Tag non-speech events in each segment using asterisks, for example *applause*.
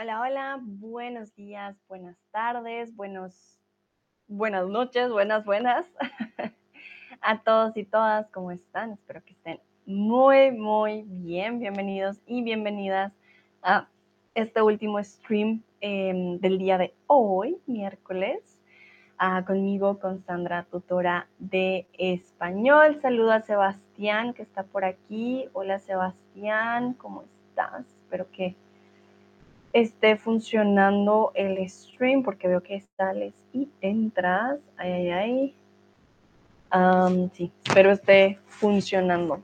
Hola, hola, buenos días, buenas tardes, buenos, buenas noches, buenas, buenas *laughs* a todos y todas, ¿cómo están? Espero que estén muy, muy bien. Bienvenidos y bienvenidas a este último stream em, del día de hoy, miércoles, ah, conmigo, con Sandra, tutora de español. Saludo a Sebastián, que está por aquí. Hola, Sebastián, ¿cómo estás? Espero que esté funcionando el stream porque veo que sales y entras. Ay, ay, ay. sí, espero esté funcionando.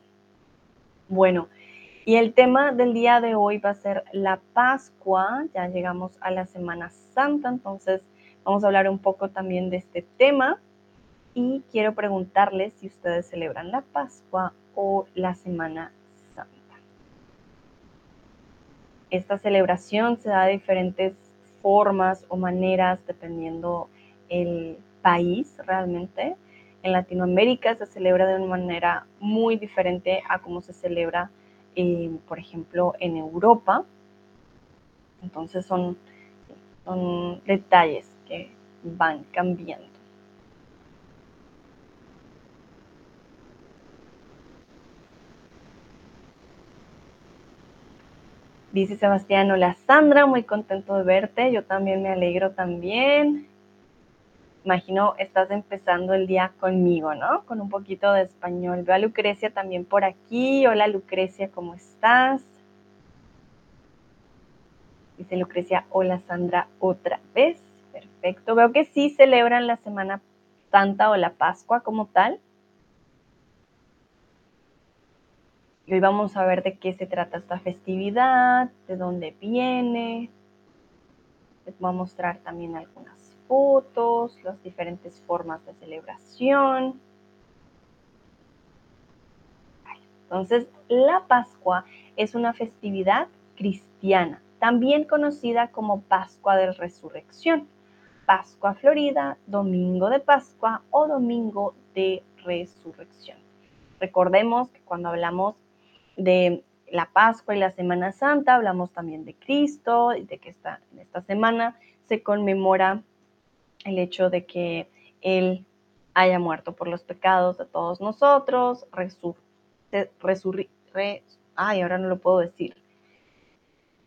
Bueno, y el tema del día de hoy va a ser la Pascua. Ya llegamos a la Semana Santa, entonces vamos a hablar un poco también de este tema. Y quiero preguntarles si ustedes celebran la Pascua o la Semana esta celebración se da de diferentes formas o maneras dependiendo el país realmente. En Latinoamérica se celebra de una manera muy diferente a como se celebra, eh, por ejemplo, en Europa. Entonces son, son detalles que van cambiando. Dice Sebastián, hola Sandra, muy contento de verte. Yo también me alegro también. Imagino estás empezando el día conmigo, ¿no? Con un poquito de español. Veo a Lucrecia también por aquí. Hola Lucrecia, ¿cómo estás? Dice Lucrecia, hola Sandra, otra vez. Perfecto. Veo que sí celebran la Semana Santa o la Pascua como tal. Y hoy vamos a ver de qué se trata esta festividad, de dónde viene. Les voy a mostrar también algunas fotos, las diferentes formas de celebración. Entonces, la Pascua es una festividad cristiana, también conocida como Pascua de Resurrección, Pascua Florida, Domingo de Pascua o Domingo de Resurrección. Recordemos que cuando hablamos de la Pascua y la Semana Santa, hablamos también de Cristo y de que esta, en esta semana se conmemora el hecho de que Él haya muerto por los pecados de todos nosotros, resur, ay, ahora no lo puedo decir,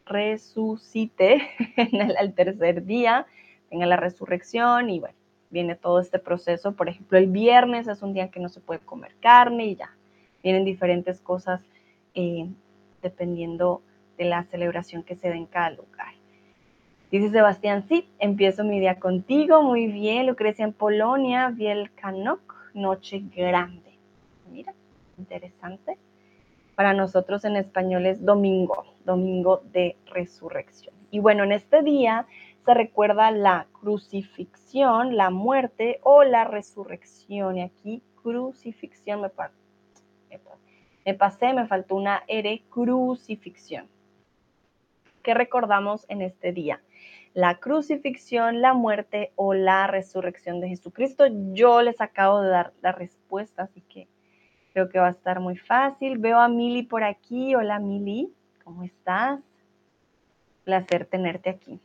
resucite *laughs* en el, al tercer día, tenga la resurrección y bueno, viene todo este proceso. Por ejemplo, el viernes es un día que no se puede comer carne y ya, vienen diferentes cosas eh, dependiendo de la celebración que se dé en cada lugar. Dice Sebastián, sí, empiezo mi día contigo, muy bien, Lucrecia en Polonia, Wielkanok, Noche Grande. Mira, interesante. Para nosotros en español es domingo, domingo de resurrección. Y bueno, en este día se recuerda la crucifixión, la muerte o la resurrección. Y aquí crucifixión me, parece me pasé, me faltó una R, crucifixión. ¿Qué recordamos en este día? La crucifixión, la muerte o la resurrección de Jesucristo. Yo les acabo de dar la respuesta, así que creo que va a estar muy fácil. Veo a Mili por aquí. Hola Mili, ¿cómo estás? Placer tenerte aquí.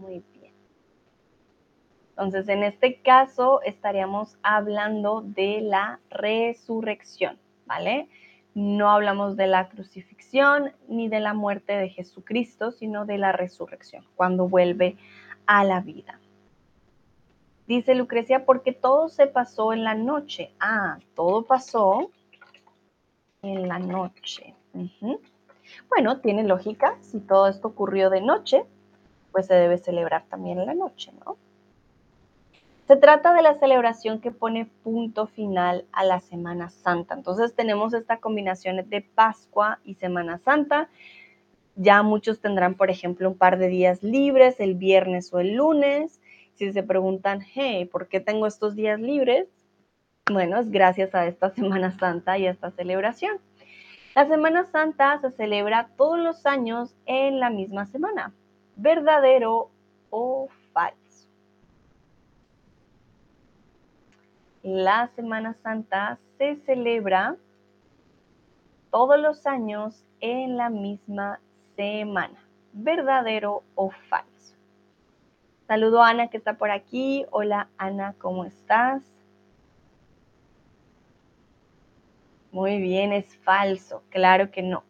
Muy bien. Entonces, en este caso estaríamos hablando de la resurrección, ¿vale? No hablamos de la crucifixión ni de la muerte de Jesucristo, sino de la resurrección, cuando vuelve a la vida. Dice Lucrecia, porque todo se pasó en la noche. Ah, todo pasó en la noche. Bueno, tiene lógica. Si todo esto ocurrió de noche, pues se debe celebrar también en la noche, ¿no? Se trata de la celebración que pone punto final a la Semana Santa. Entonces tenemos esta combinación de Pascua y Semana Santa. Ya muchos tendrán, por ejemplo, un par de días libres, el viernes o el lunes. Si se preguntan, hey, ¿por qué tengo estos días libres? Bueno, es gracias a esta *laughs* Semana Santa y a esta celebración. La Semana Santa se celebra todos los años en la misma semana verdadero o falso. La Semana Santa se celebra todos los años en la misma semana. ¿Verdadero o falso? Saludo a Ana que está por aquí. Hola Ana, ¿cómo estás? Muy bien, es falso. Claro que no.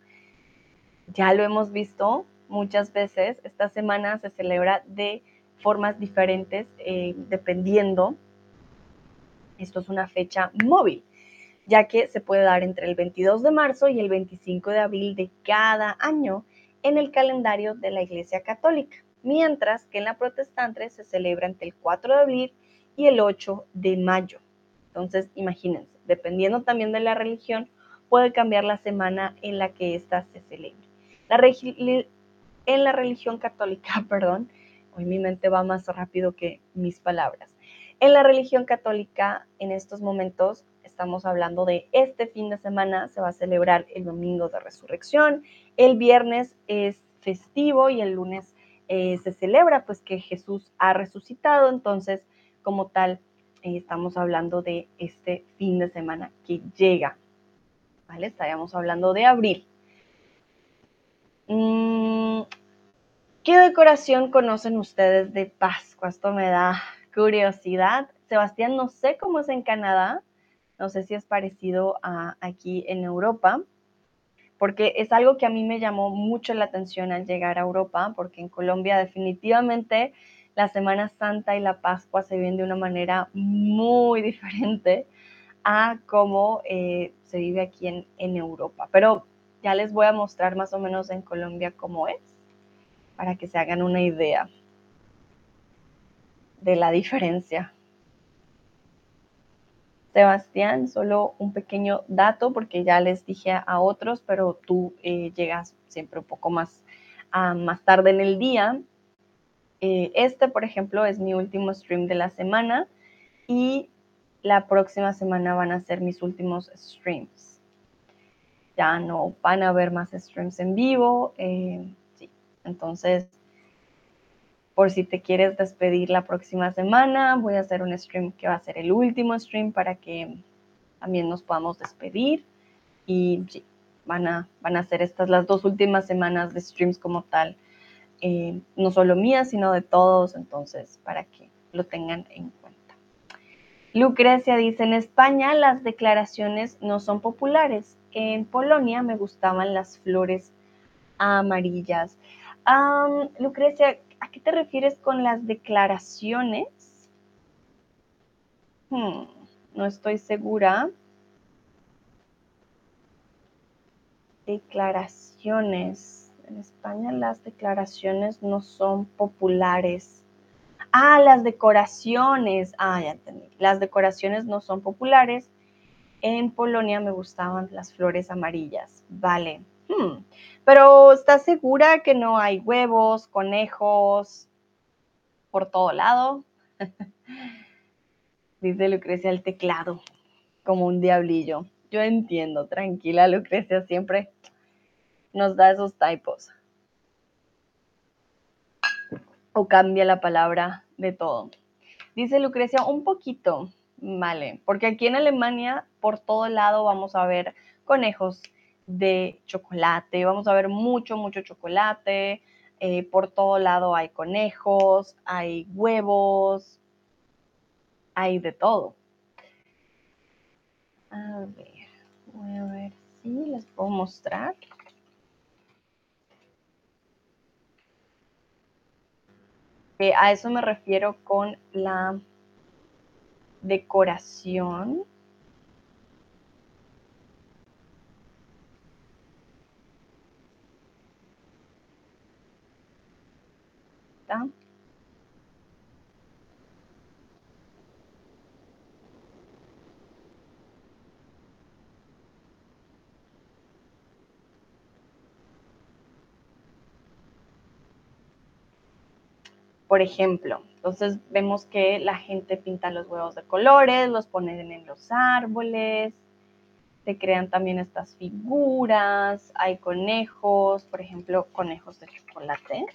Ya lo hemos visto muchas veces. Esta semana se celebra de formas diferentes eh, dependiendo. Esto es una fecha móvil, ya que se puede dar entre el 22 de marzo y el 25 de abril de cada año en el calendario de la Iglesia Católica, mientras que en la protestante se celebra entre el 4 de abril y el 8 de mayo. Entonces, imagínense, dependiendo también de la religión, puede cambiar la semana en la que ésta se celebre. en la religión católica, *laughs* perdón, hoy mi mente va más rápido que mis palabras. En la religión católica, en estos momentos, estamos hablando de este fin de semana, se va a celebrar el domingo de resurrección, el viernes es festivo y el lunes eh, se celebra pues que Jesús ha resucitado, entonces como tal eh, estamos hablando de este fin de semana que llega, ¿vale? Estaríamos hablando de abril. Mm, ¿Qué decoración conocen ustedes de Pascua? Esto me da curiosidad. Sebastián, no sé cómo es en Canadá, no sé si es parecido a aquí en Europa, porque es algo que a mí me llamó mucho la atención al llegar a Europa, porque en Colombia definitivamente la Semana Santa y la Pascua se viven de una manera muy *laughs* diferente a cómo eh, se vive aquí en, en Europa. Pero ya les voy a mostrar más o menos en Colombia cómo es, para que se hagan una idea de la diferencia. Sebastián, solo un pequeño dato porque ya les dije a otros, pero tú eh, llegas siempre un poco más, más tarde en el día. Eh, este, por ejemplo, es mi último stream de la semana y la próxima semana van a ser mis últimos streams. Ya no van a haber más streams en vivo. Eh, sí, entonces por si te quieres despedir la próxima semana. Voy a hacer un stream que va a ser el último stream para que también nos podamos despedir. Y van a, van a ser estas las dos últimas semanas de streams como tal. Eh, no solo mías, sino de todos, entonces, para que lo tengan en cuenta. Lucrecia dice, en España las declaraciones no son populares. En Polonia me gustaban las flores amarillas. Lucrecia, ¿A qué te refieres con las declaraciones? Hmm, no estoy segura. Declaraciones. En España las declaraciones no son populares. Ah, las decoraciones. Ah, ya entendí. Las decoraciones no son populares. En Polonia me gustaban las flores amarillas. Vale. Hmm. Pero ¿estás segura que no hay huevos, conejos por todo lado? *laughs* Dice Lucrecia el teclado, como un diablillo. Yo entiendo, tranquila Lucrecia, siempre nos da esos typos. O cambia la palabra de todo. Dice Lucrecia, un poquito, vale, porque aquí en Alemania por todo lado vamos a ver conejos, de chocolate. Vamos a ver mucho, mucho chocolate. Eh, por todo lado hay conejos, hay huevos, hay de todo. A ver, voy a ver si les puedo mostrar. a eso me refiero con la decoración. Por ejemplo, entonces vemos que la gente pinta los huevos de colores, los ponen en los árboles, se crean también estas figuras, hay conejos, por ejemplo, conejos de chocolate.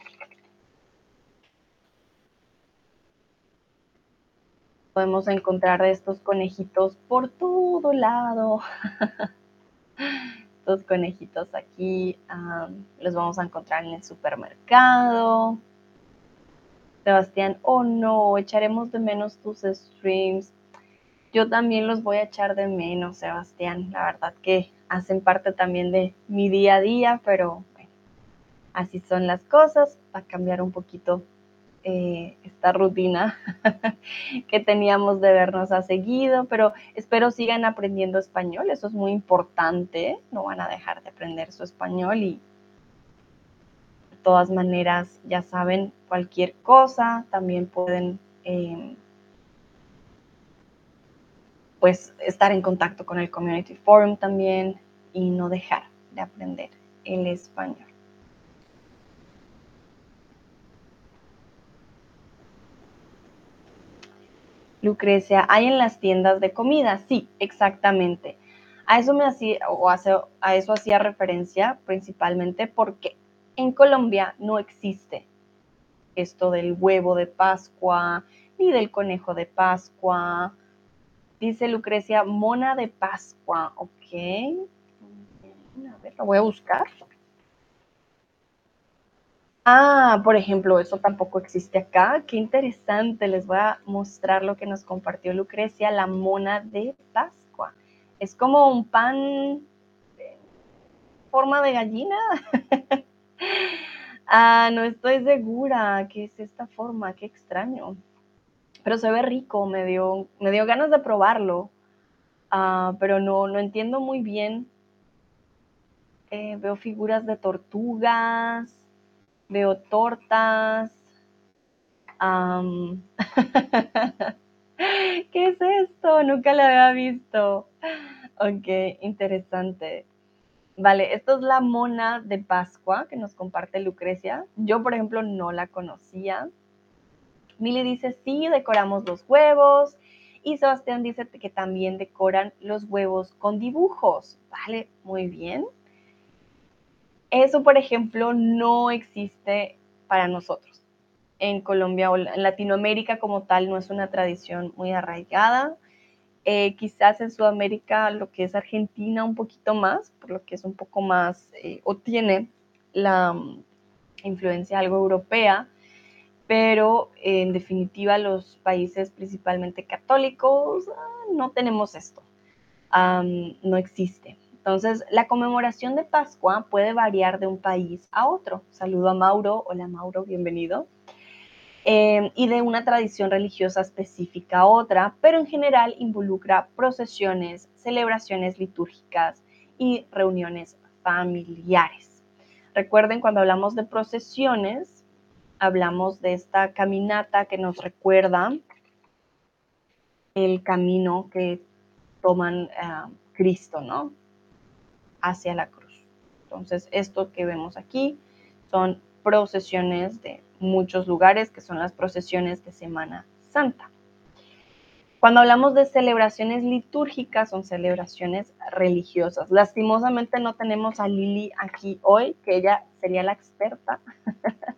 Podemos encontrar estos conejitos por todo lado. *laughs* estos conejitos aquí los vamos a encontrar en el supermercado. Sebastián, oh no, echaremos de menos tus streams. Yo también los voy a echar de menos, Sebastián. La verdad que hacen parte también de mi día a día, pero bueno, así son las cosas. Va a cambiar un poquito eh, esta rutina *laughs* que teníamos de vernos a seguido, pero espero sigan aprendiendo español, eso es muy importante, no van a dejar de aprender su español y de todas maneras, ya saben, cualquier cosa, también pueden em, pues estar en contacto con el Community Forum también y no dejar de aprender el español. Lucrecia, ¿hay en las tiendas de comida? Sí, exactamente. A eso me hacía, o a eso hacía referencia principalmente porque en Colombia no existe esto del huevo de Pascua, ni del conejo de Pascua. Dice Lucrecia, mona de Pascua, ok. A ver, lo voy a buscar. Ah, por ejemplo, eso tampoco existe acá. Qué interesante. Les voy a mostrar lo que nos compartió Lucrecia, la mona de Pascua. Es como un pan de forma de gallina. *laughs* ah, no estoy segura qué es esta forma, qué extraño. Pero se ve rico, me dio, me dio ganas de probarlo. Ah, pero no, no entiendo muy bien. Eh, veo figuras de tortugas veo tortas. *laughs* ¿Qué es esto? Nunca lo había visto. Ok, interesante. Vale, esto es la mona de Pascua que nos comparte Lucrecia. Yo, por ejemplo, no la conocía. Mili dice, sí, decoramos los huevos. Y Sebastián dice que también decoran los huevos con dibujos. Vale, muy bien. Eso, por ejemplo, no existe para nosotros. En Colombia o en Latinoamérica como tal no es una tradición muy arraigada. Eh, quizás en Sudamérica, lo que es Argentina, un poquito más, por lo que es un poco más, eh, o tiene la mm, influencia algo europea, pero en definitiva los países principalmente católicos ah, no tenemos esto, no existe. Entonces, la conmemoración de Pascua puede variar de un país a otro. Saludo a Mauro. Hola Mauro, bienvenido. Eh, y de una tradición religiosa específica a otra, pero en general involucra procesiones, celebraciones litúrgicas y reuniones familiares. Recuerden, cuando hablamos de procesiones, hablamos de esta caminata que nos recuerda el camino que toman eh, Cristo, ¿no? Hacia la cruz. Entonces, esto que vemos aquí son procesiones de muchos lugares, que son las procesiones de Semana Santa. Cuando hablamos de celebraciones litúrgicas, son celebraciones religiosas. Lastimosamente no tenemos a Lili aquí hoy, que ella sería la experta. *laughs*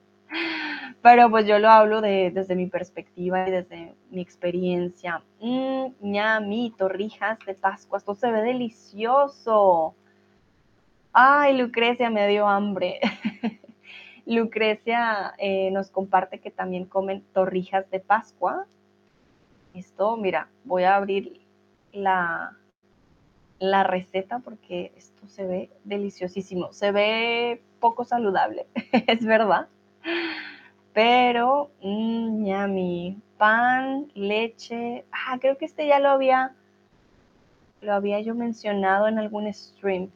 Pero pues yo lo hablo desde mi perspectiva y desde mi experiencia. Mmm, ñami, torrijas de Pascua, esto se ve delicioso. Ay, Lucrecia me dio hambre. *laughs* Lucrecia eh, nos comparte que también comen torrijas de Pascua. Esto, mira, voy a abrir la, la receta porque esto se ve deliciosísimo. Se ve poco saludable, *laughs* es verdad. Pero, mmm. Pan, leche. Ah, creo que este ya lo había, lo había yo mencionado en algún stream.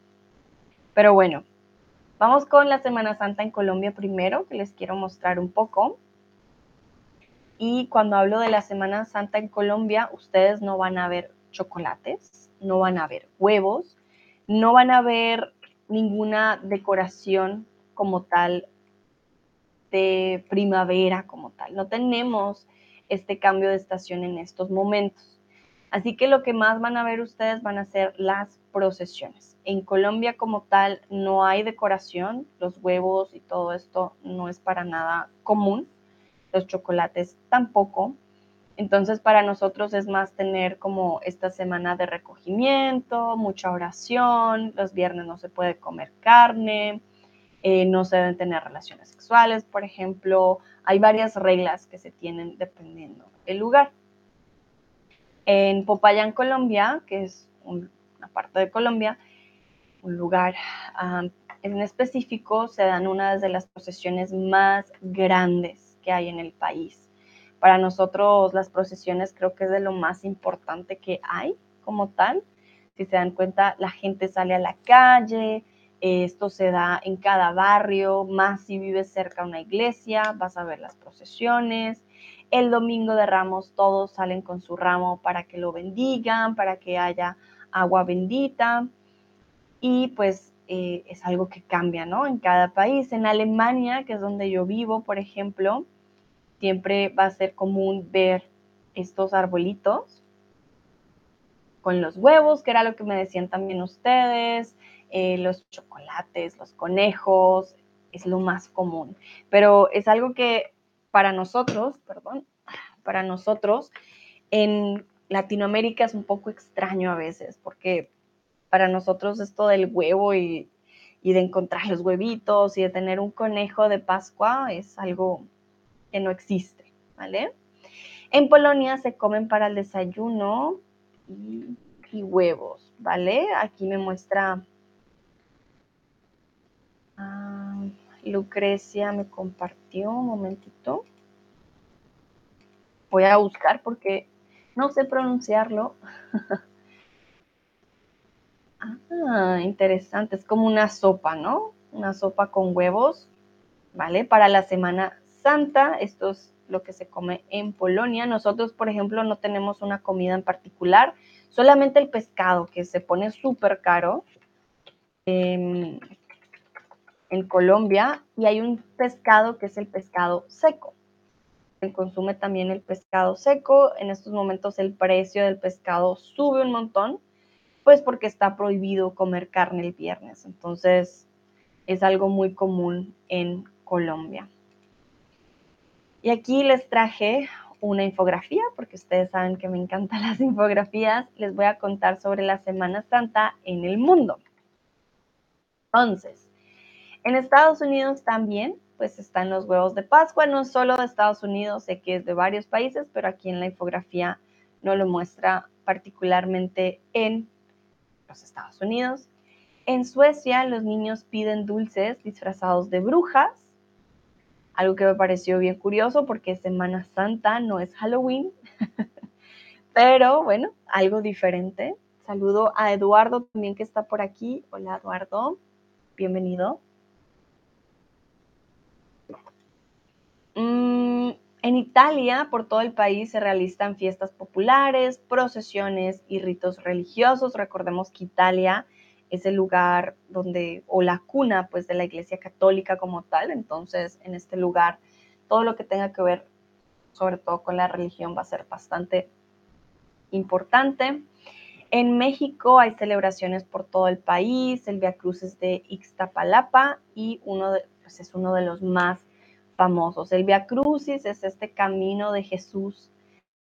Pero bueno, vamos con la Semana Santa en Colombia primero, que les quiero mostrar un poco. Y cuando hablo de la Semana Santa en Colombia, ustedes no van a ver chocolates, no van a ver huevos, no van a ver ninguna decoración como tal de primavera como tal. No tenemos este cambio de estación en estos momentos. Así que lo que más van a ver ustedes van a ser las procesiones. En Colombia como tal no hay decoración, los huevos y todo esto no es para nada común, los chocolates tampoco. Entonces para nosotros es más tener como esta semana de recogimiento, mucha oración, los viernes no se puede comer carne, eh, no se deben tener relaciones sexuales, por ejemplo. Hay varias reglas que se tienen dependiendo del lugar. En Popayán, Colombia, que es una parte de Colombia, un lugar en específico, se dan una de las procesiones más grandes que hay en el país. Para nosotros las procesiones creo que es de lo más importante que hay como tal. Si se dan cuenta, la gente sale a la calle, esto se da en cada barrio, más si vives cerca de una iglesia, vas a ver las procesiones. El domingo de Ramos todos salen con su ramo para que lo bendigan, para que haya agua bendita. Y pues eh, es algo que cambia, ¿no? En cada país. En Alemania, que es donde yo vivo, por ejemplo, siempre va a ser común ver estos arbolitos con los huevos, que era lo que me decían también ustedes, eh, los chocolates, los conejos, es lo más común. Pero es algo que para nosotros, perdón, para nosotros en Latinoamérica es un poco extraño a veces, porque para nosotros esto del huevo y, de encontrar los huevitos y de tener un conejo de Pascua es algo que no existe, ¿vale? En Polonia se comen para el desayuno y, huevos, ¿vale? Aquí me muestra ah, Lucrecia, me compartió un momentito. Voy a buscar porque no sé pronunciarlo. *laughs* ah, interesante, es como una sopa, ¿no? Una sopa con huevos, ¿vale? Para la semana Santa, esto es lo que se come en Polonia. Nosotros, por ejemplo, no tenemos una comida en particular, solamente el pescado, que se pone súper caro en, en Colombia, y hay un pescado que es el pescado seco. Consume también el pescado seco. En estos momentos el precio del pescado sube un montón, pues porque está prohibido comer carne el viernes. Entonces es algo muy común en Colombia. Y aquí les traje una infografía, porque ustedes saben que me encantan las infografías. Les voy a contar sobre la Semana Santa en el mundo. Entonces, en Estados Unidos también, pues están los huevos de Pascua, no solo de Estados Unidos, sé que es de varios países, pero aquí en la infografía no lo muestra particularmente en los Estados Unidos. En Suecia, los niños piden dulces disfrazados de brujas algo que me pareció bien curioso porque Semana Santa no es Halloween, *laughs* pero bueno, algo diferente. Saludo a Eduardo también que está por aquí. Hola Eduardo, bienvenido. Mm, en Italia, por todo el país, se realizan fiestas populares, procesiones y ritos religiosos. Recordemos que Italia es el lugar donde, o la cuna, pues, de la Iglesia Católica como tal. Entonces, en este lugar, todo lo que tenga que ver, sobre todo con la religión, va a ser bastante importante. En México hay celebraciones por todo el país, el Via Cruces de Ixtapalapa y uno de, pues es uno de los más El Via Crucis es este camino de Jesús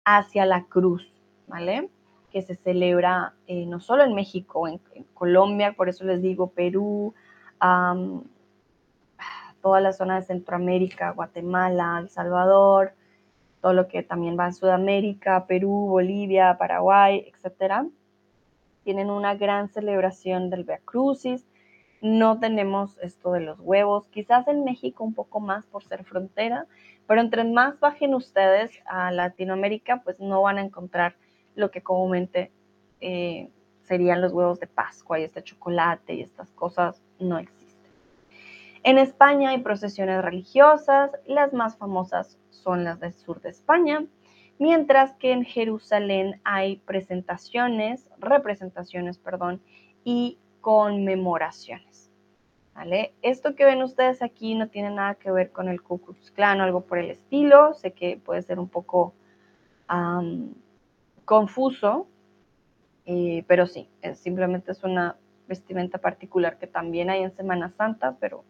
hacia la cruz, ¿vale? que se celebra eh, no solo en México, en, Colombia, por eso les digo Perú, toda la zona de Centroamérica, Guatemala, El Salvador, todo lo que también va en Sudamérica, Perú, Bolivia, Paraguay, etcétera, tienen una gran celebración del Via Crucis. No tenemos esto de los huevos, quizás en México un poco más por ser frontera, pero entre más bajen ustedes a Latinoamérica, pues no van a encontrar lo que comúnmente eh, serían los huevos de Pascua y este chocolate y estas cosas no existen. En España hay procesiones religiosas, las más famosas son las del sur de España, mientras que en Jerusalén hay presentaciones, representaciones, perdón, y conmemoraciones. ¿Vale? Esto que ven ustedes aquí no tiene nada que ver con el Ku Klan o algo por el estilo. Sé que puede ser un poco confuso, eh, pero sí, simplemente es una vestimenta particular que también hay en Semana Santa, pero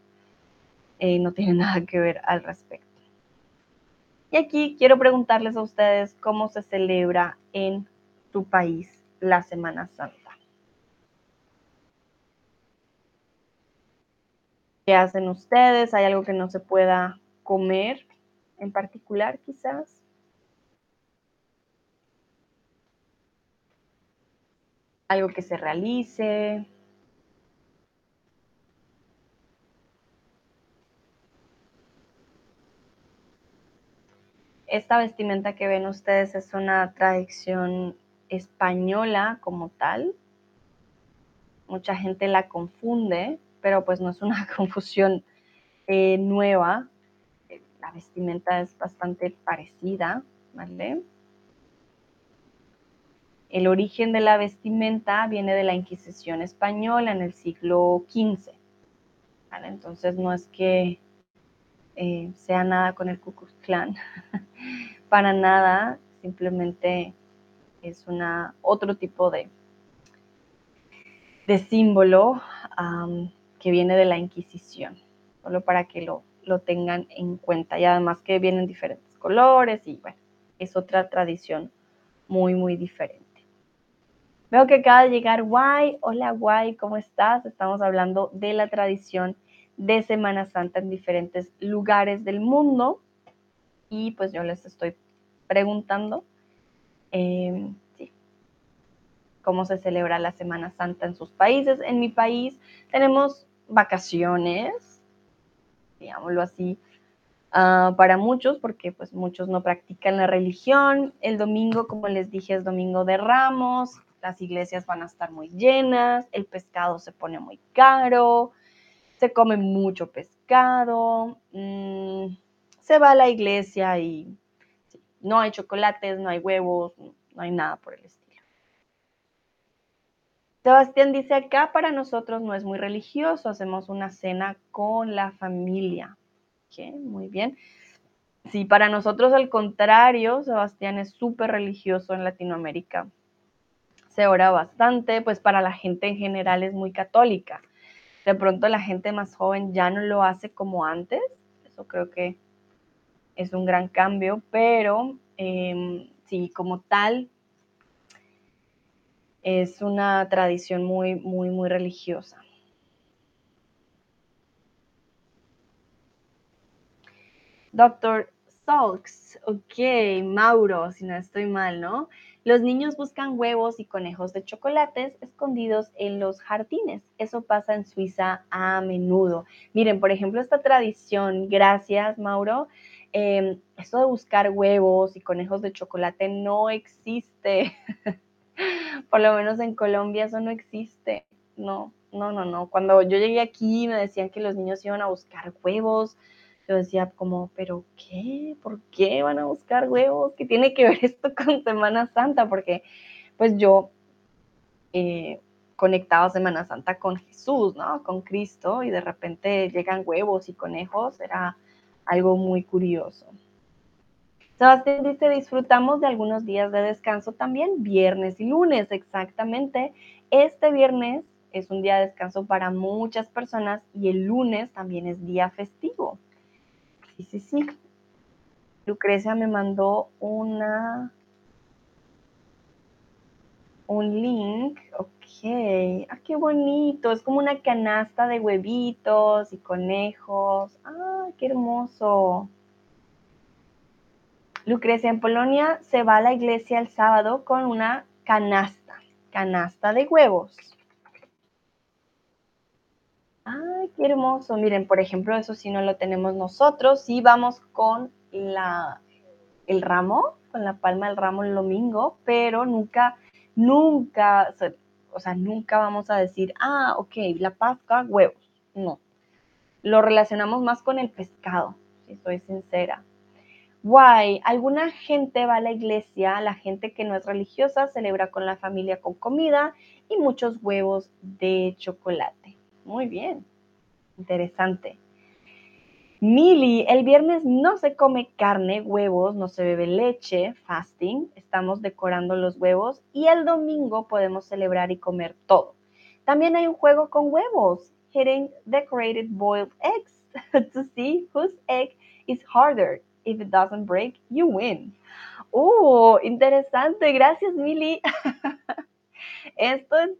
eh, no tiene *laughs* nada que ver al respecto. Y aquí quiero preguntarles a ustedes cómo se celebra en tu país la Semana Santa. ¿Qué hacen ustedes? ¿Hay algo que no se pueda comer en particular quizás? Algo que se realice, esta vestimenta que ven ustedes es una tradición española como tal. Mucha gente la confunde, pero pues no es una *laughs* confusión eh, nueva. La vestimenta es bastante parecida, ¿vale? El origen de la vestimenta viene de la Inquisición española en el siglo XV. Entonces no es que eh, sea nada con el Ku Klux Klan, *laughs* para nada, simplemente es una, otro tipo de, de símbolo que viene de la Inquisición, solo para que lo, lo tengan en cuenta. Y además que vienen diferentes colores y bueno, es otra tradición muy, muy diferente. Veo que acaba de llegar Guay. Hola Guay, ¿cómo estás? Estamos hablando de la tradición de Semana Santa en diferentes lugares del mundo. Y pues yo les estoy preguntando em, cómo se celebra la Semana Santa en sus países. En mi país tenemos vacaciones, digámoslo así, ah, para muchos, porque pues muchos no practican la religión. El domingo, como les dije, es domingo de ramos, las iglesias van a estar muy llenas, el pescado se pone muy caro, se come mucho pescado, mm, se va a la iglesia y no hay chocolates, no hay huevos, no hay nada por el estilo. Sebastián dice acá para nosotros no es muy religioso, hacemos una cena con la familia. muy bien. Sí, para nosotros al contrario, Sebastián es súper religioso en Latinoamérica. Se ora bastante, pues para la gente en general es muy católica. De pronto la gente más joven ya no lo hace como antes, eso creo que es un gran cambio, pero em, sí, como tal, es una tradición muy, muy, muy religiosa. Doctor Salks, ok, Mauro, si no estoy mal, ¿no? Los niños buscan huevos y conejos de chocolates escondidos en los jardines. Eso pasa en Suiza a menudo. Miren, por ejemplo, esta tradición, gracias Mauro, eh, esto de buscar huevos y conejos de chocolate no existe. *laughs* por lo menos en Colombia eso no existe. No, no, no, no. Cuando yo llegué aquí me decían que los niños iban a buscar huevos yo decía como, pero ¿qué? ¿Por qué van a buscar huevos? ¿Qué tiene que ver *laughs* esto con Semana Santa? Porque pues yo eh, conectaba Semana Santa con Jesús, ¿no? Con Cristo y de repente llegan huevos y conejos, era algo muy curioso. Sebastián dice, disfrutamos de algunos días de descanso también, viernes y lunes, exactamente. Este viernes es un día de descanso para muchas personas y el lunes también es día festivo. Sí, sí, sí. Lucrecia me mandó una un link, ok, ah, qué bonito, es como una canasta de huevitos y conejos, ah, qué hermoso. Lucrecia, en Polonia se va a la iglesia el sábado con una canasta, canasta de huevos. ¡Ay, qué hermoso! Miren, por ejemplo, eso sí no lo tenemos nosotros. Sí vamos con la, el ramo, con la palma del ramo el domingo, pero nunca, nunca, o sea, nunca vamos a decir, ah, ok, la pascua, huevos. No. Lo relacionamos más con el pescado, si soy sincera. Guay, alguna gente va a la iglesia, la gente que no es religiosa celebra con la familia con comida y muchos huevos de chocolate. Muy bien, interesante. Mili, el viernes no se come carne, huevos, no se bebe leche, fasting, estamos decorando los huevos y el domingo podemos celebrar y comer todo. También hay un juego con huevos, hitting decorated boiled eggs *laughs* to see whose egg is harder. If it doesn't break, you win. ¡Oh, interesante! Gracias, Mili. *laughs* Esto es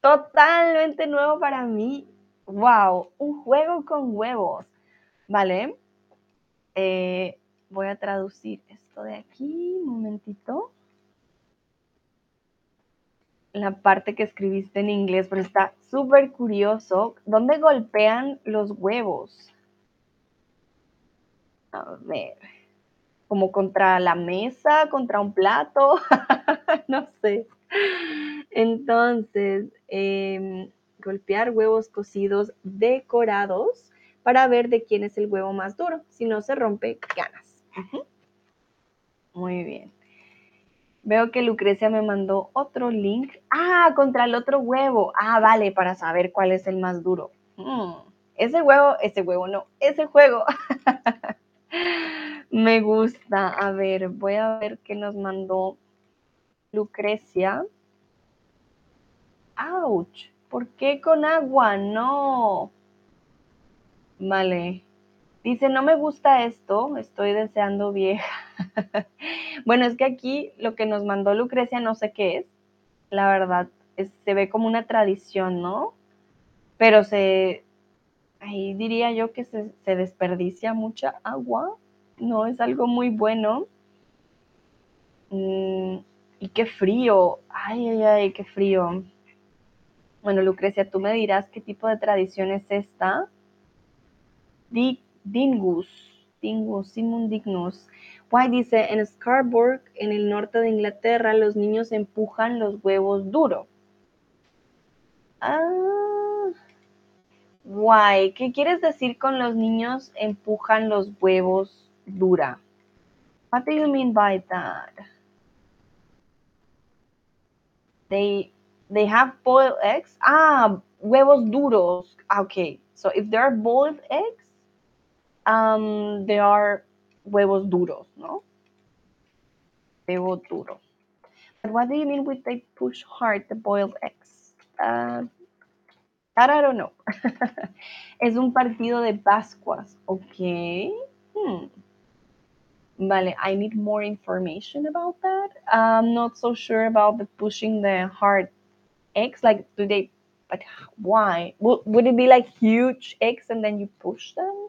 totalmente nuevo para mí. ¡Wow! Un juego con huevos. ¿Vale? Eh, voy a traducir esto de aquí, un momentito. La parte que escribiste en inglés, pero está súper curioso. ¿Dónde golpean los huevos? A ver como contra la mesa, contra un plato, *laughs* no sé. Entonces, em, golpear huevos cocidos decorados para ver de quién es el huevo más duro. Si no se rompe, ganas. Muy bien. Veo que Lucrecia me mandó otro link. Ah, contra el otro huevo. Ah, vale, para saber cuál es el más duro. Mm, ese huevo, ese huevo no, ese juego. *laughs* Me gusta. A ver, voy a ver qué nos mandó Lucrecia. ¡Auch! ¿Por qué con agua? No. Vale. Dice, no me gusta esto, estoy deseando vieja. *laughs* bueno, es que aquí lo que nos mandó Lucrecia no sé qué es. La verdad, se ve como una tradición, ¿no? Pero se, ahí diría yo que se, desperdicia mucha agua no es algo muy bueno. Mm, y qué frío, ay, ay, ay, qué frío. Bueno, Lucrecia, tú me dirás qué tipo de tradición es esta. Dingus, Dingus, Simon Dignus. Why dice, en Scarborough, en el norte de Inglaterra, los niños empujan los huevos duros. Ah, why, ¿qué quieres decir con los niños empujan los huevos dura. What do you mean by that? They they have boiled eggs. Ah, huevos duros. Okay, so if there are boiled eggs, um, they are huevos duros, no? Huevo duro. But what do you mean with they push hard the boiled eggs? Uh, I don't know. es un partido de Pascuas. Okay. Hmm. Vale, I need more information about that. I'm not so sure about the pushing the hard eggs. Like, do they, but why? Would, would it be like huge eggs and then you push them?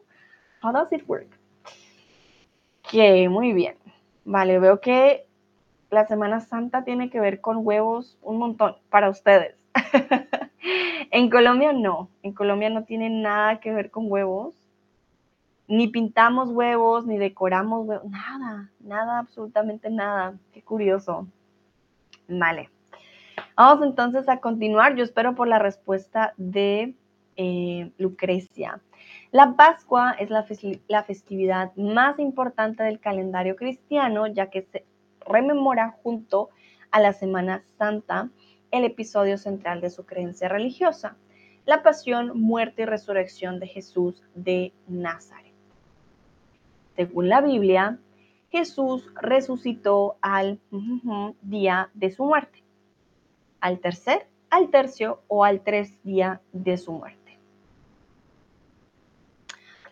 How does it work? Ok, muy bien. Vale, veo que la Semana Santa tiene que ver con huevos un montón para ustedes. *laughs* en Colombia no, en Colombia no tiene nada que ver con huevos ni pintamos huevos, ni decoramos huevos, nada, nada, absolutamente nada. Qué curioso. Vale. Vamos entonces a continuar. Yo espero por la respuesta de eh, Lucrecia. La Pascua es la, la festividad más importante del calendario cristiano, ya que se rememora junto a la Semana Santa el episodio central de su creencia religiosa, la pasión, muerte y resurrección de Jesús de Nazaret. Según la Biblia, Jesús resucitó al día de su muerte, al tercer, al tercio o al tres día de su muerte.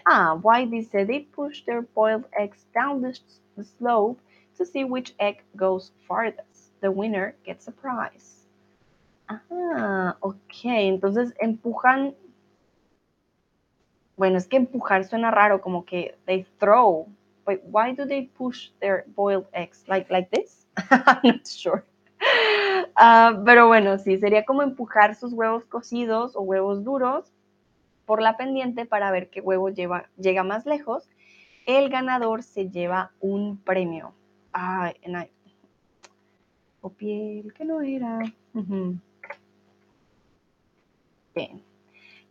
Ah, why dice they push their boiled eggs down the slope to see which egg goes farthest. The winner gets a prize. Ah, ok, entonces empujan bueno, es que empujar suena raro, como que they throw. But why do they push their boiled eggs? Like, like this? *laughs* I'm not sure. Uh, pero bueno, sí, sería como empujar sus huevos cocidos o huevos duros por la pendiente para ver qué huevo lleva, llega más lejos. El ganador se lleva un premio. Ah, o piel que no era. Bien.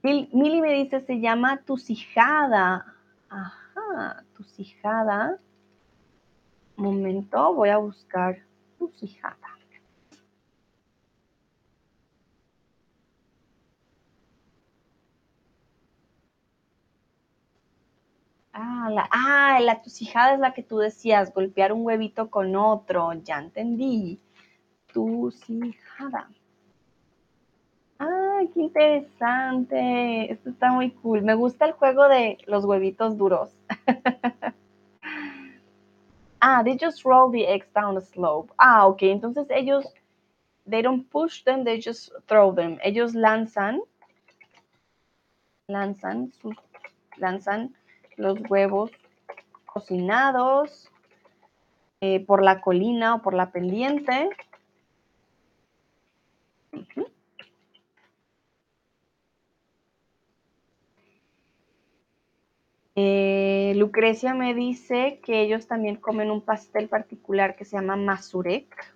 Mili me dice, se llama tu cijada. Ajá, tu cijada. Momento, voy a buscar tu cijada. Ah la, ah, la tucijada es la que tú decías, golpear un huevito con otro. Ya entendí. Tucijada. ¡Ay, qué interesante! Esto está muy cool. Me gusta el juego de los huevitos duros. *laughs* Ah, they just roll the eggs down the slope. Ah, ok. Entonces ellos, they don't push them, they just throw them. Ellos lanzan, lanzan, lanzan los huevos cocinados eh, por la colina o por la pendiente. Eh, Lucrecia me dice que ellos también comen un pastel particular que se llama mazurek.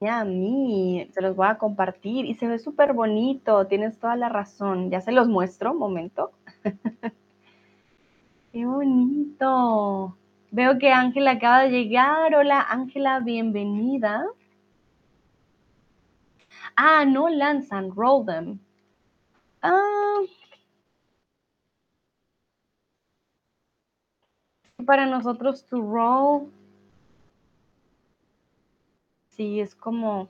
Y a mí, se los voy a compartir y se ve súper bonito, tienes toda la razón. Ya se los muestro, momento. *laughs* Qué bonito. Veo que Ángela acaba de llegar. Hola Ángela, bienvenida. Ah, no lanzan, roll them. Ah, para nosotros to roll, sí, es como...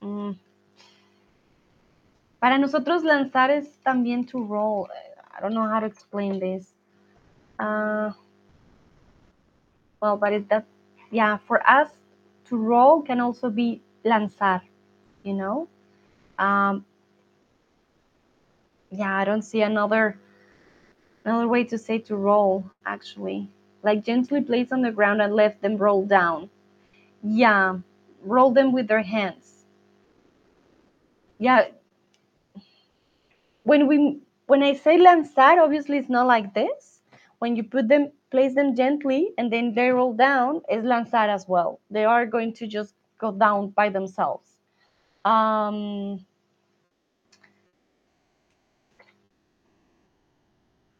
Mm, para nosotros lanzar es también to roll. I don't know how to explain this. Uh, well, but it that yeah, for us to roll can also be lanzar, you know. Um, yeah, I don't see another another way to say to roll actually like gently placed on the ground and let them roll down. Yeah, roll them with their hands. Yeah. When we when I say lanzar, obviously it's not like this. When you put them, place them gently, and then they roll down, is lanzar as well. They are going to just go down by themselves. Um,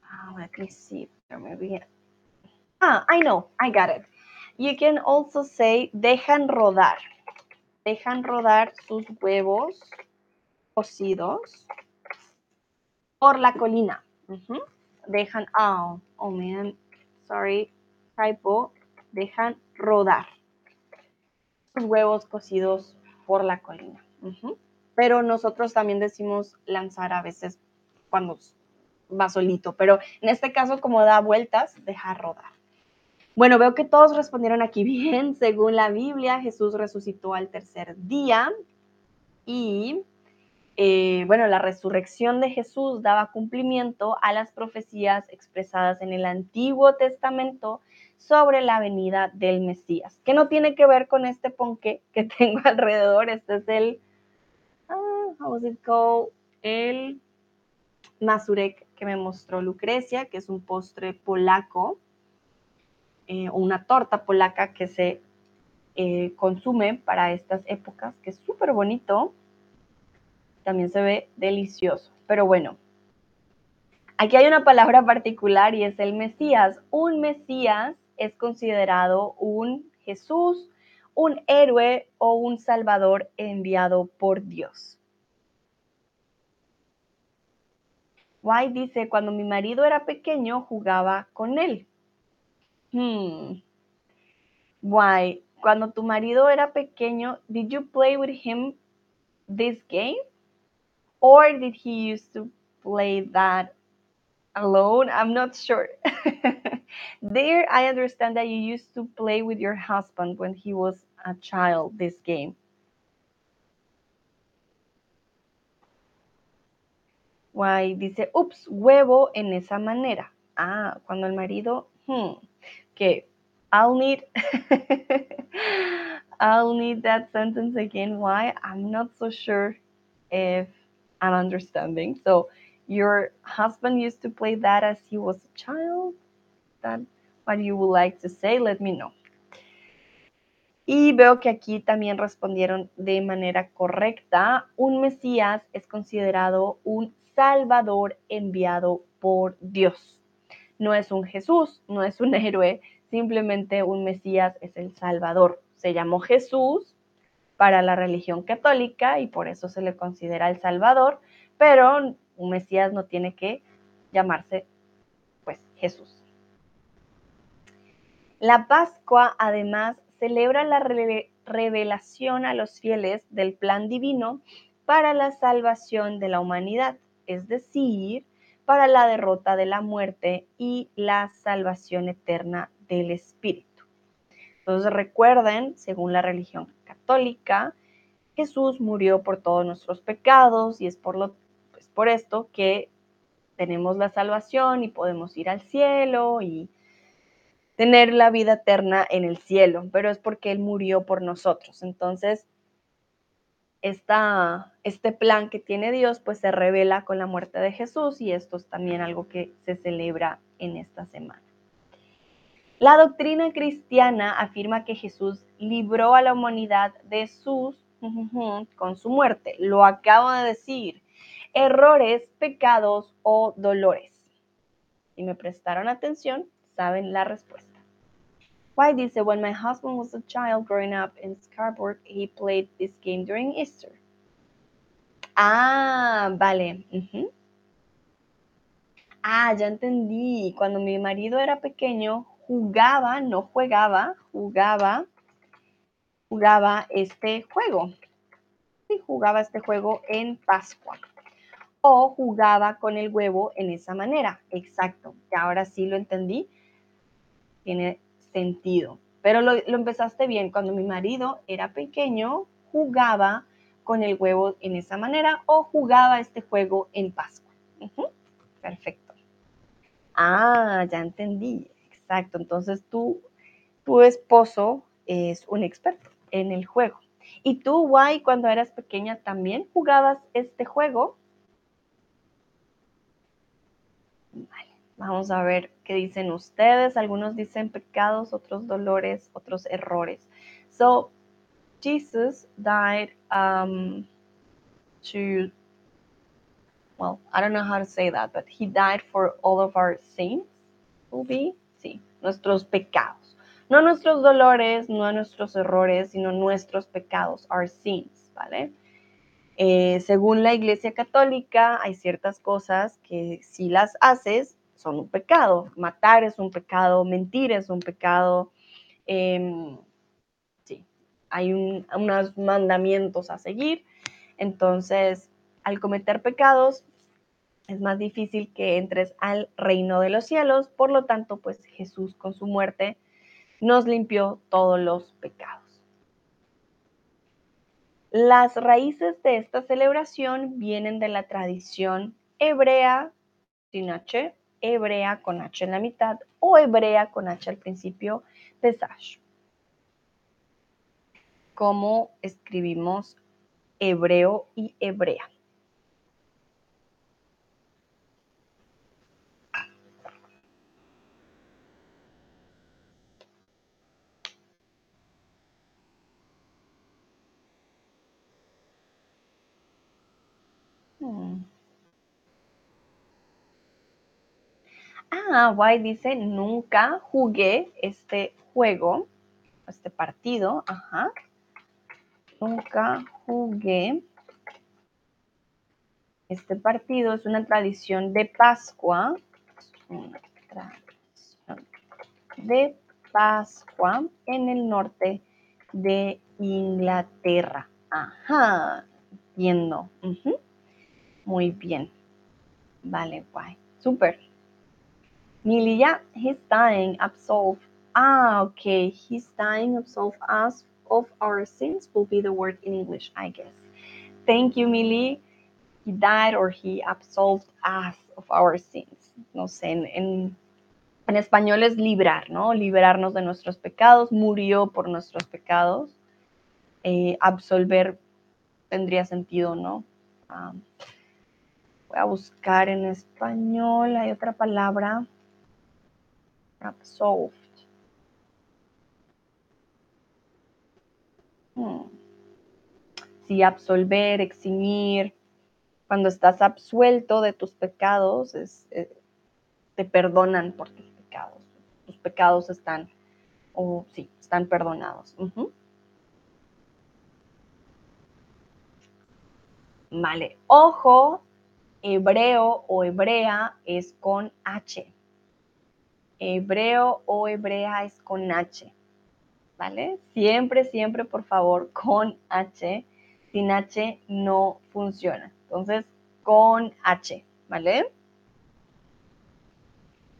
oh, let me see. Maybe Ah, I know, I got it. You can also say dejan rodar. Dejan rodar sus huevos cocidos por la colina. Dejan, oh, oh man, sorry, typo. Dejan rodar sus huevos cocidos por la colina. Pero nosotros también decimos lanzar a veces cuando va solito, pero en este caso como da vueltas, dejar rodar. Bueno, veo que todos respondieron aquí *laughs* bien. Según la Biblia, Jesús resucitó al tercer día y, eh, bueno, la resurrección de Jesús daba cumplimiento a las profecías expresadas en el Antiguo Testamento sobre la venida del Mesías, que no tiene que ver con este ponque *laughs* que tengo alrededor. Este es el, ah, how it called? El mazurek que me mostró Lucrecia, que es un postre polaco eh, una torta polaca que se eh, consume para estas épocas, que es súper bonito. También se ve delicioso. Pero bueno, aquí hay una palabra particular y es el Mesías. Un Mesías es considerado un Jesús, un héroe o un salvador enviado por Dios. White dice, cuando mi marido era pequeño jugaba con él. Hmm. Why? Cuando tu marido era pequeño, did you play with him this game? Or did he used to play that alone? I'm not sure. *laughs* there, I understand that you used to play with your husband when he was a child this game. Why? Dice, ups, huevo en esa manera. Ah, cuando el marido, hmm. Okay, I'll need *laughs* I'll need that sentence again. Why? I'm not so sure if I'm understanding. So your husband used to play that as he was a child. That what you would like to say? Let me know. Y veo que aquí también respondieron de manera correcta. Un Mesías es considerado un Salvador enviado por Dios no es un Jesús, no es un *laughs* héroe, simplemente un Mesías es el Salvador. Se llamó Jesús para la religión católica y por eso se le considera el Salvador, pero un Mesías no tiene que llamarse pues Jesús. La Pascua además celebra la revelación a los fieles del plan divino para la salvación de la humanidad, es decir, para la derrota de la muerte y la salvación eterna del Espíritu. Entonces recuerden, según la religión católica, Jesús murió por todos nuestros pecados y es por, lo, pues por esto que tenemos la salvación y podemos ir al cielo y tener la vida eterna en el cielo, pero es porque Él murió por nosotros. Entonces, este plan que tiene Dios, pues se revela con la muerte de Jesús y esto es también algo que se celebra en esta semana. La doctrina cristiana afirma que Jesús libró a la humanidad de sus, con su muerte. Lo acabo de decir, errores, pecados o dolores. Si me prestaron atención, saben la respuesta. Why dice, when my husband was a child growing up in Scarborough, he played this game during Easter. Ah, vale. Ah, ya entendí. Cuando mi marido era pequeño, jugaba, no juegaba, jugaba, jugaba este juego. Sí, jugaba este juego en Pascua. O jugaba con el huevo en esa manera. Exacto. Y ahora sí lo entendí. Tiene Pero lo, empezaste bien. Cuando mi marido era pequeño, jugaba con el huevo en esa manera o jugaba este juego en Pascua. Perfecto. Ah, ya entendí. Exacto. Entonces tú, tu esposo es un experto en el juego. ¿Y tú, Guay, cuando eras pequeña también jugabas este juego? Vale. Vamos a ver qué dicen ustedes. Algunos dicen pecados, otros dolores, otros errores. So, Jesus died um, to, well, I don't know how to say that, but he died for all of our sins, will be, sí, nuestros pecados. No nuestros dolores, no nuestros errores, sino nuestros pecados, our sins, ¿vale? Eh, según la Iglesia Católica, hay ciertas cosas que si las haces, son un pecado. Matar es un pecado, mentir es un pecado. Em, sí, hay unos mandamientos a seguir. Entonces, al cometer pecados, es más difícil que entres al reino de los cielos. Por lo tanto, pues Jesús con su muerte nos limpió todos los pecados. Las raíces de esta celebración vienen de la tradición hebrea, sin H, hebrea con H en la mitad o hebrea con H al principio, Pesash. ¿Cómo escribimos hebreo y hebrea? Ah, White dice, nunca jugué este juego, este partido, ajá. Nunca jugué este partido, es una tradición de Pascua, una tradición de Pascua en el norte de Inglaterra. Ajá, entiendo. Muy bien. Vale, guay. Súper. Milia, he's dying, absolve. Ah, okay. He's dying, absolve us of our sins will be the word in English, I guess. Thank you, Millie. He died or he absolved us of our sins. No sé, en, en, español es librar, ¿no? Liberarnos de nuestros pecados. Murió por nuestros pecados. Eh, absolver tendría sentido, ¿no? Um, voy a buscar en español. Hay otra palabra absolved. Hmm. Sí, absolver, eximir. Cuando estás absuelto de tus pecados, es, eh, te perdonan por tus pecados. Tus pecados están, o sí, están perdonados. Vale, ojo, hebreo o hebrea es con H hebreo o hebrea es con H, ¿vale? Siempre, siempre, por favor, con H. Sin H no funciona. Entonces, con H, ¿vale?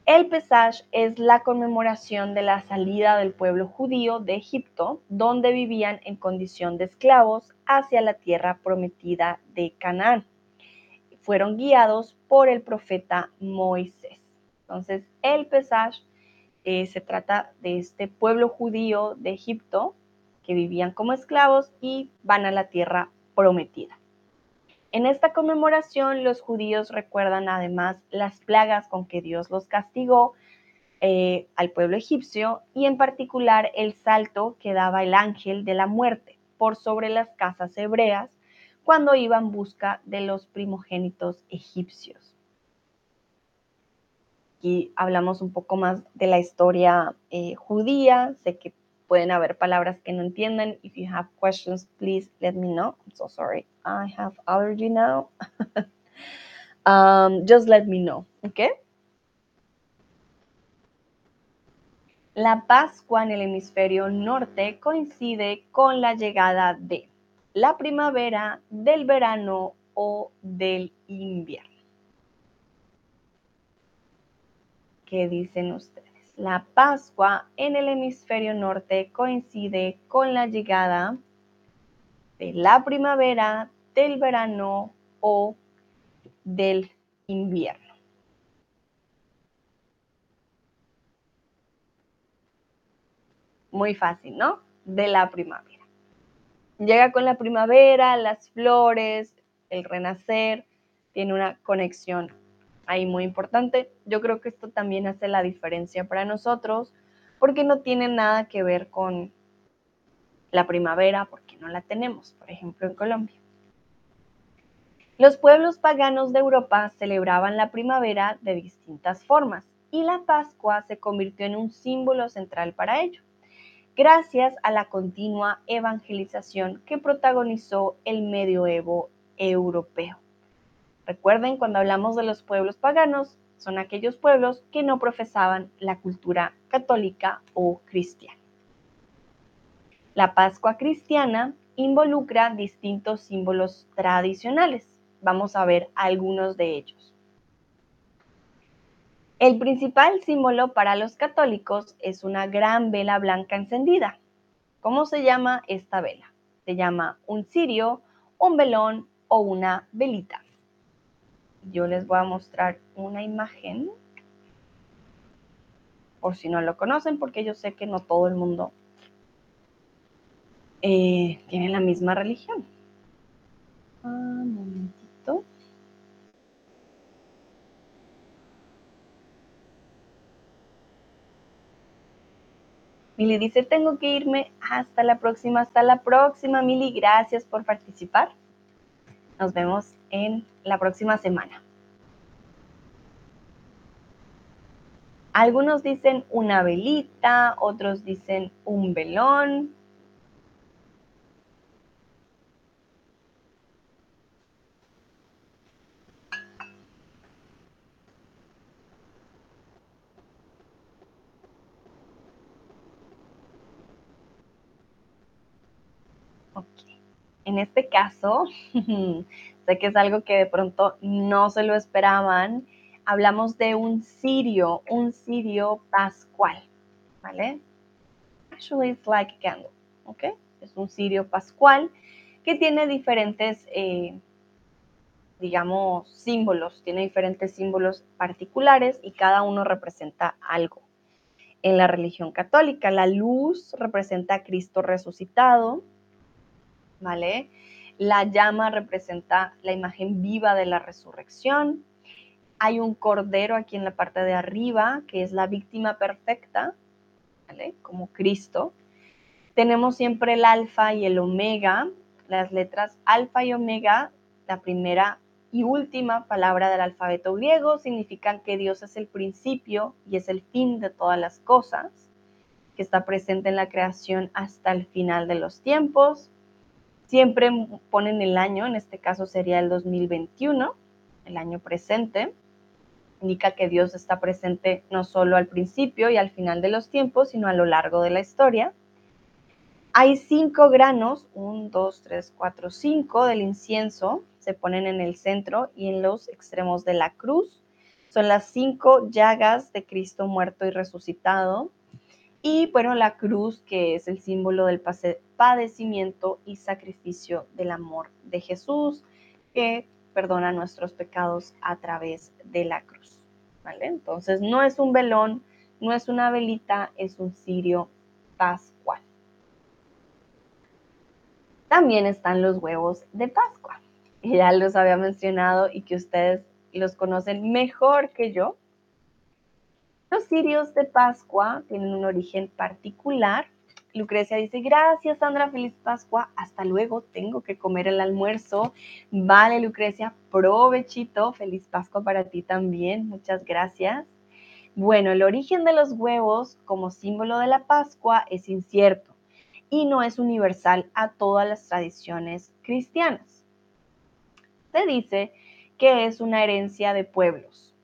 El Pesach es la conmemoración de la salida del pueblo judío de Egipto, donde vivían en condición de esclavos, hacia la tierra prometida de Canaán. Fueron guiados por el profeta Moisés. Entonces, el Pesach eh, se trata de este pueblo judío de Egipto que vivían como esclavos y van a la tierra prometida. En esta conmemoración los judíos recuerdan además las plagas con que Dios los castigó eh, al pueblo egipcio y en particular el salto que daba el ángel de la muerte por sobre las casas hebreas cuando iba en busca de los primogénitos egipcios. Aquí hablamos un poco más de la historia eh, judía. Sé que pueden haber palabras que no entiendan. If you have questions, please let me know. I'm so sorry. I have allergy now. *laughs* um, just let me know, okay? La Pascua en el hemisferio norte coincide con la llegada de la primavera, del verano o del invierno. ¿Qué dicen ustedes? La Pascua en el hemisferio norte coincide con la llegada de la primavera, del verano o del invierno. Muy fácil, ¿no? De la primavera. Llega con la primavera, las flores, el renacer, tiene una conexión ahí muy importante. Yo creo que esto también hace la diferencia para nosotros porque no tiene nada que ver con la primavera, porque no la tenemos, por ejemplo, en Colombia. Los pueblos paganos de Europa celebraban la primavera de distintas formas y la Pascua se convirtió en un símbolo central para ello, gracias a la continua evangelización que protagonizó el medioevo europeo. Recuerden, cuando hablamos de los pueblos paganos, son aquellos pueblos que no profesaban la cultura católica o cristiana. La Pascua cristiana involucra distintos símbolos tradicionales. Vamos a ver algunos de ellos. El principal símbolo para los católicos es una gran vela blanca encendida. ¿Cómo se llama esta vela? Se llama un cirio, un velón o una velita yo les voy a mostrar una imagen, por si no lo conocen, porque yo sé que no todo el mundo eh, tiene la misma religión. Un momentito. Mili dice, tengo que irme hasta la próxima, hasta la próxima, Mili, gracias por participar. Nos vemos en la próxima semana. Algunos dicen una velita, otros dicen un velón. En este caso, *laughs* sé que es algo que de pronto no se lo esperaban hablamos de un cirio, un cirio pascual, ¿vale? Actually, it's like a candle, ¿ok? Es un cirio pascual que tiene diferentes, eh, digamos, símbolos, tiene diferentes símbolos particulares y cada uno representa algo. En la religión católica, la luz representa a Cristo resucitado, ¿vale? La llama representa la imagen viva de la resurrección. Hay un cordero aquí en la parte de arriba, que es la víctima perfecta, ¿vale? Como Cristo. Tenemos siempre el alfa y el omega, las letras alfa y omega, la primera y última palabra del alfabeto griego significan que Dios es el principio y es el fin de todas las cosas, que está presente en la creación hasta el final de los tiempos. Siempre ponen el año, en este caso sería el 2021, el año presente indica que Dios está presente no solo al principio y al final de los tiempos, sino a lo largo de la historia. Hay cinco granos, un, dos, tres, cuatro, cinco del incienso, se ponen en el centro y en los extremos de la cruz. son las cinco llagas de Cristo muerto y resucitado. Y bueno, la cruz, que es el símbolo del padecimiento y sacrificio del amor de Jesús, que perdona nuestros pecados a través de la cruz. ¿vale? Entonces, no es un velón, no es una velita, es un cirio pascual. También están los huevos de Pascua. Ya los había mencionado y que ustedes los conocen mejor que yo. Los cirios de Pascua tienen un origen particular. Lucrecia dice, gracias Sandra, feliz Pascua, hasta luego, tengo que comer el almuerzo. Vale, Lucrecia, provechito, feliz Pascua para ti también, muchas gracias. Bueno, el origen de los huevos como símbolo de la Pascua es incierto y no es universal a todas las tradiciones cristianas. Se dice que es una herencia de pueblos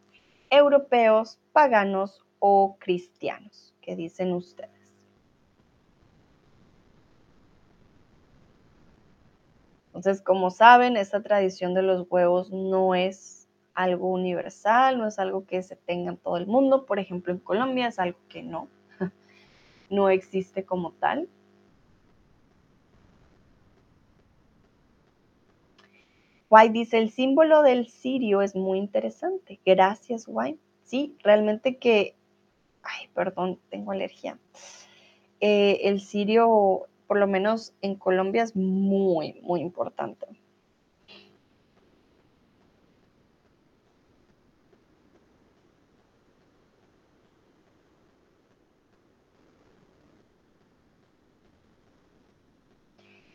europeos, paganos o cristianos. ¿Qué dicen ustedes? Entonces, como saben, esta tradición de los huevos no es algo universal, no es algo que se tenga en todo el mundo. Por ejemplo, en Colombia es algo que no, *laughs* no existe como tal. White dice, el símbolo del cirio es muy interesante. Gracias, White. Sí, realmente que, ay, perdón, tengo alergia. Eh, el cirio, por lo menos en Colombia, es muy, muy importante.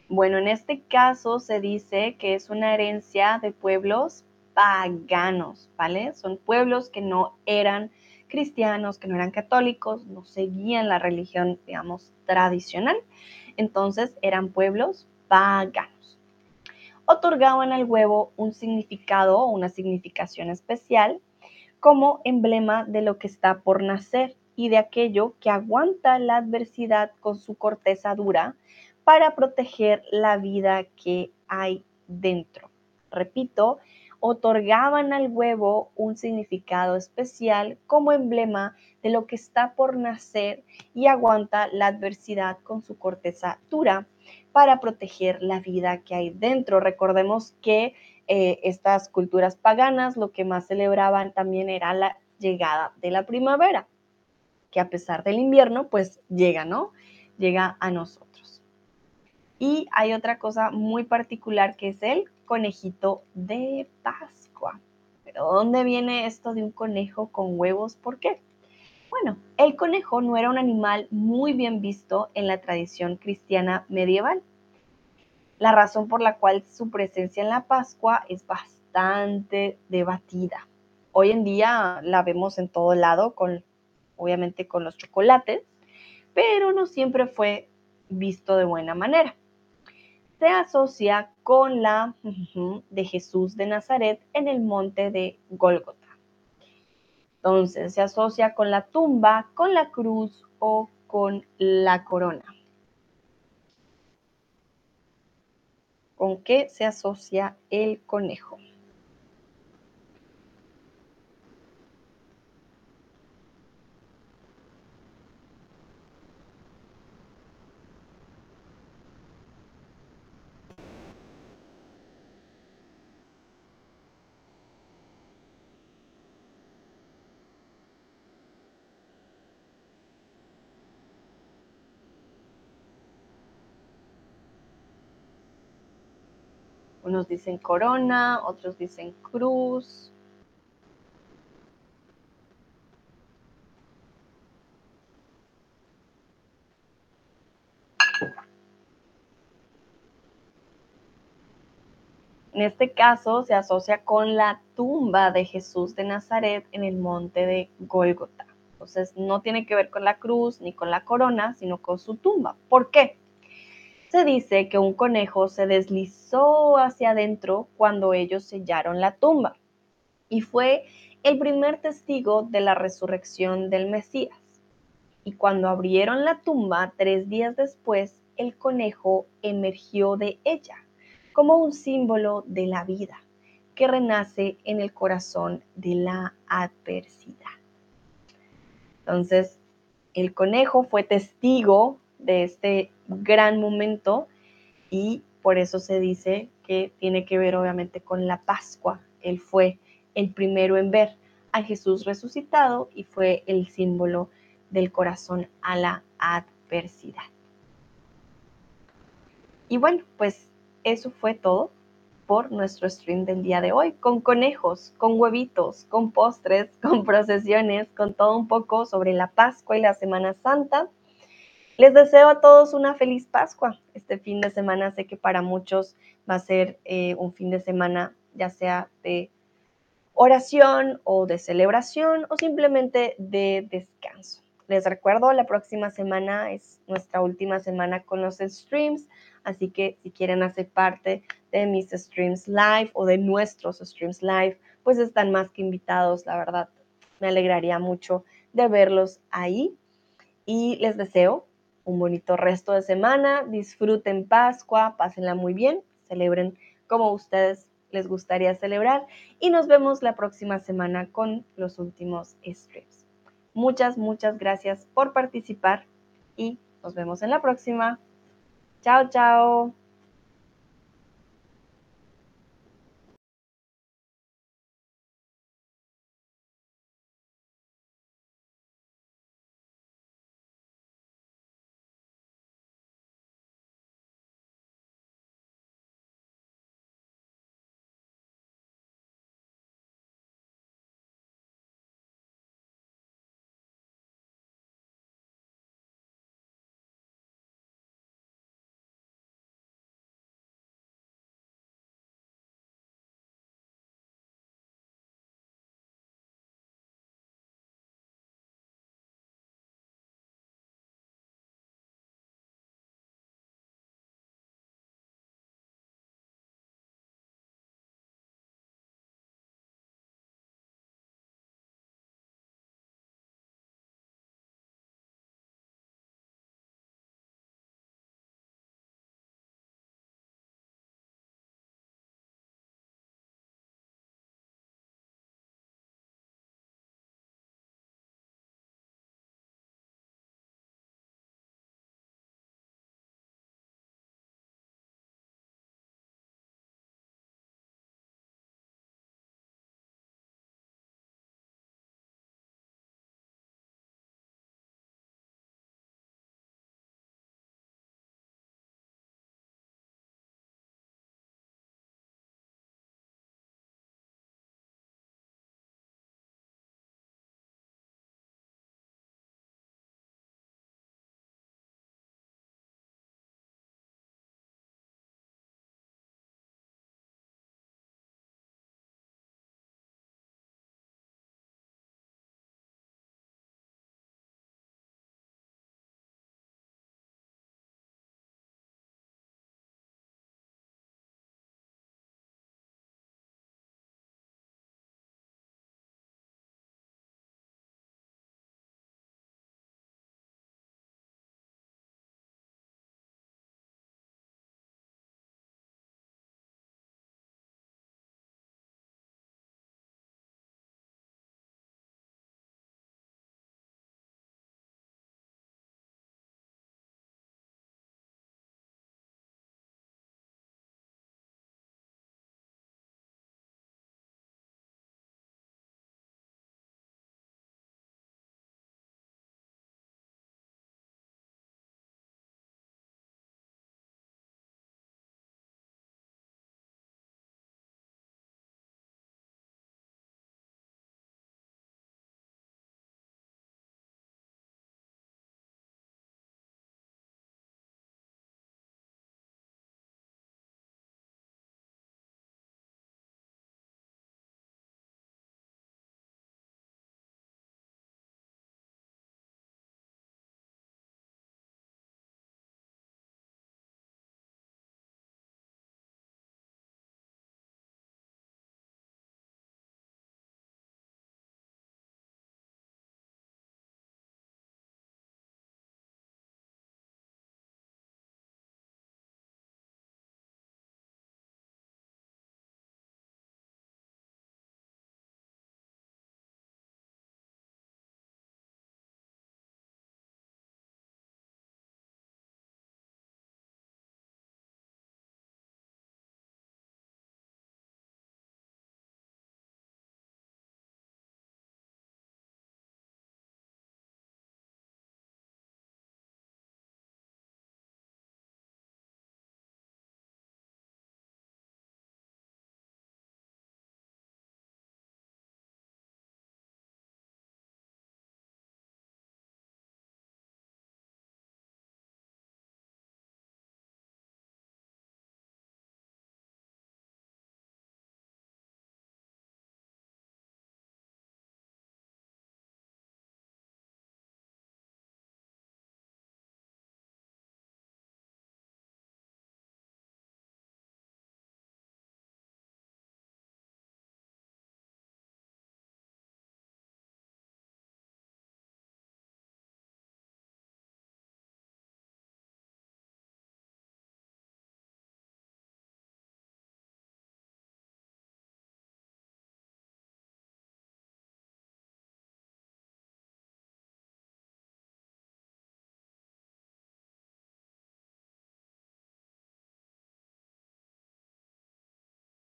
Bueno, en este caso se dice que es una herencia de pueblos paganos, ¿vale? Son pueblos que no eran cristianos, que no eran católicos, no seguían la religión, digamos, tradicional. Entonces eran pueblos paganos. Otorgaban al huevo un significado o una significación especial como emblema de lo que está por nacer y de aquello que aguanta la adversidad con su corteza dura para proteger la vida que hay dentro. Repito, otorgaban al huevo un significado especial como emblema de lo que está por nacer y aguanta la adversidad con su corteza dura para proteger la vida que hay dentro. Recordemos que eh, estas culturas paganas lo que más celebraban también era la llegada de la primavera, que a pesar del invierno, pues llega, ¿no? Llega a nosotros. Y hay otra cosa muy particular que es el conejito de Pascua. Pero ¿dónde viene esto de un conejo con huevos? ¿Por qué? Bueno, el conejo no era un animal muy bien visto en la tradición cristiana medieval. La razón por la cual su presencia en la Pascua es bastante debatida. Hoy en día la vemos en todo lado, con, obviamente con los chocolates, pero no siempre fue visto de buena manera se asocia con la de Jesús de Nazaret en el monte de Gólgota. Entonces, se asocia con la tumba, con la cruz o con la corona. ¿Con qué se asocia el conejo? Unos dicen corona, otros dicen cruz. En este caso se asocia con la tumba de Jesús de Nazaret en el monte de Gólgota. Entonces no tiene que ver con la cruz ni con la corona, sino con su tumba. ¿Por qué? Se dice que un conejo se deslizó hacia adentro cuando ellos sellaron la tumba y fue el primer testigo de la resurrección del Mesías. Y cuando abrieron la tumba tres días después, el conejo emergió de ella como un símbolo de la vida que renace en el corazón de la adversidad. Entonces, el conejo fue testigo de este gran momento y por eso se dice que tiene que ver obviamente con la Pascua. Él fue el primero en ver a Jesús resucitado y fue el símbolo del corazón a la adversidad. Y bueno, pues eso fue todo por nuestro stream del día de hoy, con conejos, con huevitos, con postres, *laughs* con procesiones, con todo un poco sobre la Pascua y la Semana Santa. Les deseo a todos una feliz Pascua. Este fin de semana sé que para muchos va a ser eh, un fin de semana ya sea de oración o de celebración o simplemente de descanso. Les recuerdo, la próxima semana es nuestra última semana con los streams, así que si quieren hacer parte de mis streams live o de nuestros streams live, pues están más que invitados, la verdad. Me alegraría mucho de verlos ahí y les deseo un bonito resto de semana, disfruten Pascua, pásenla muy bien, celebren como ustedes les gustaría celebrar y nos vemos la próxima semana con los últimos streams. Muchas, muchas gracias por participar y nos vemos en la próxima. Chao, chao.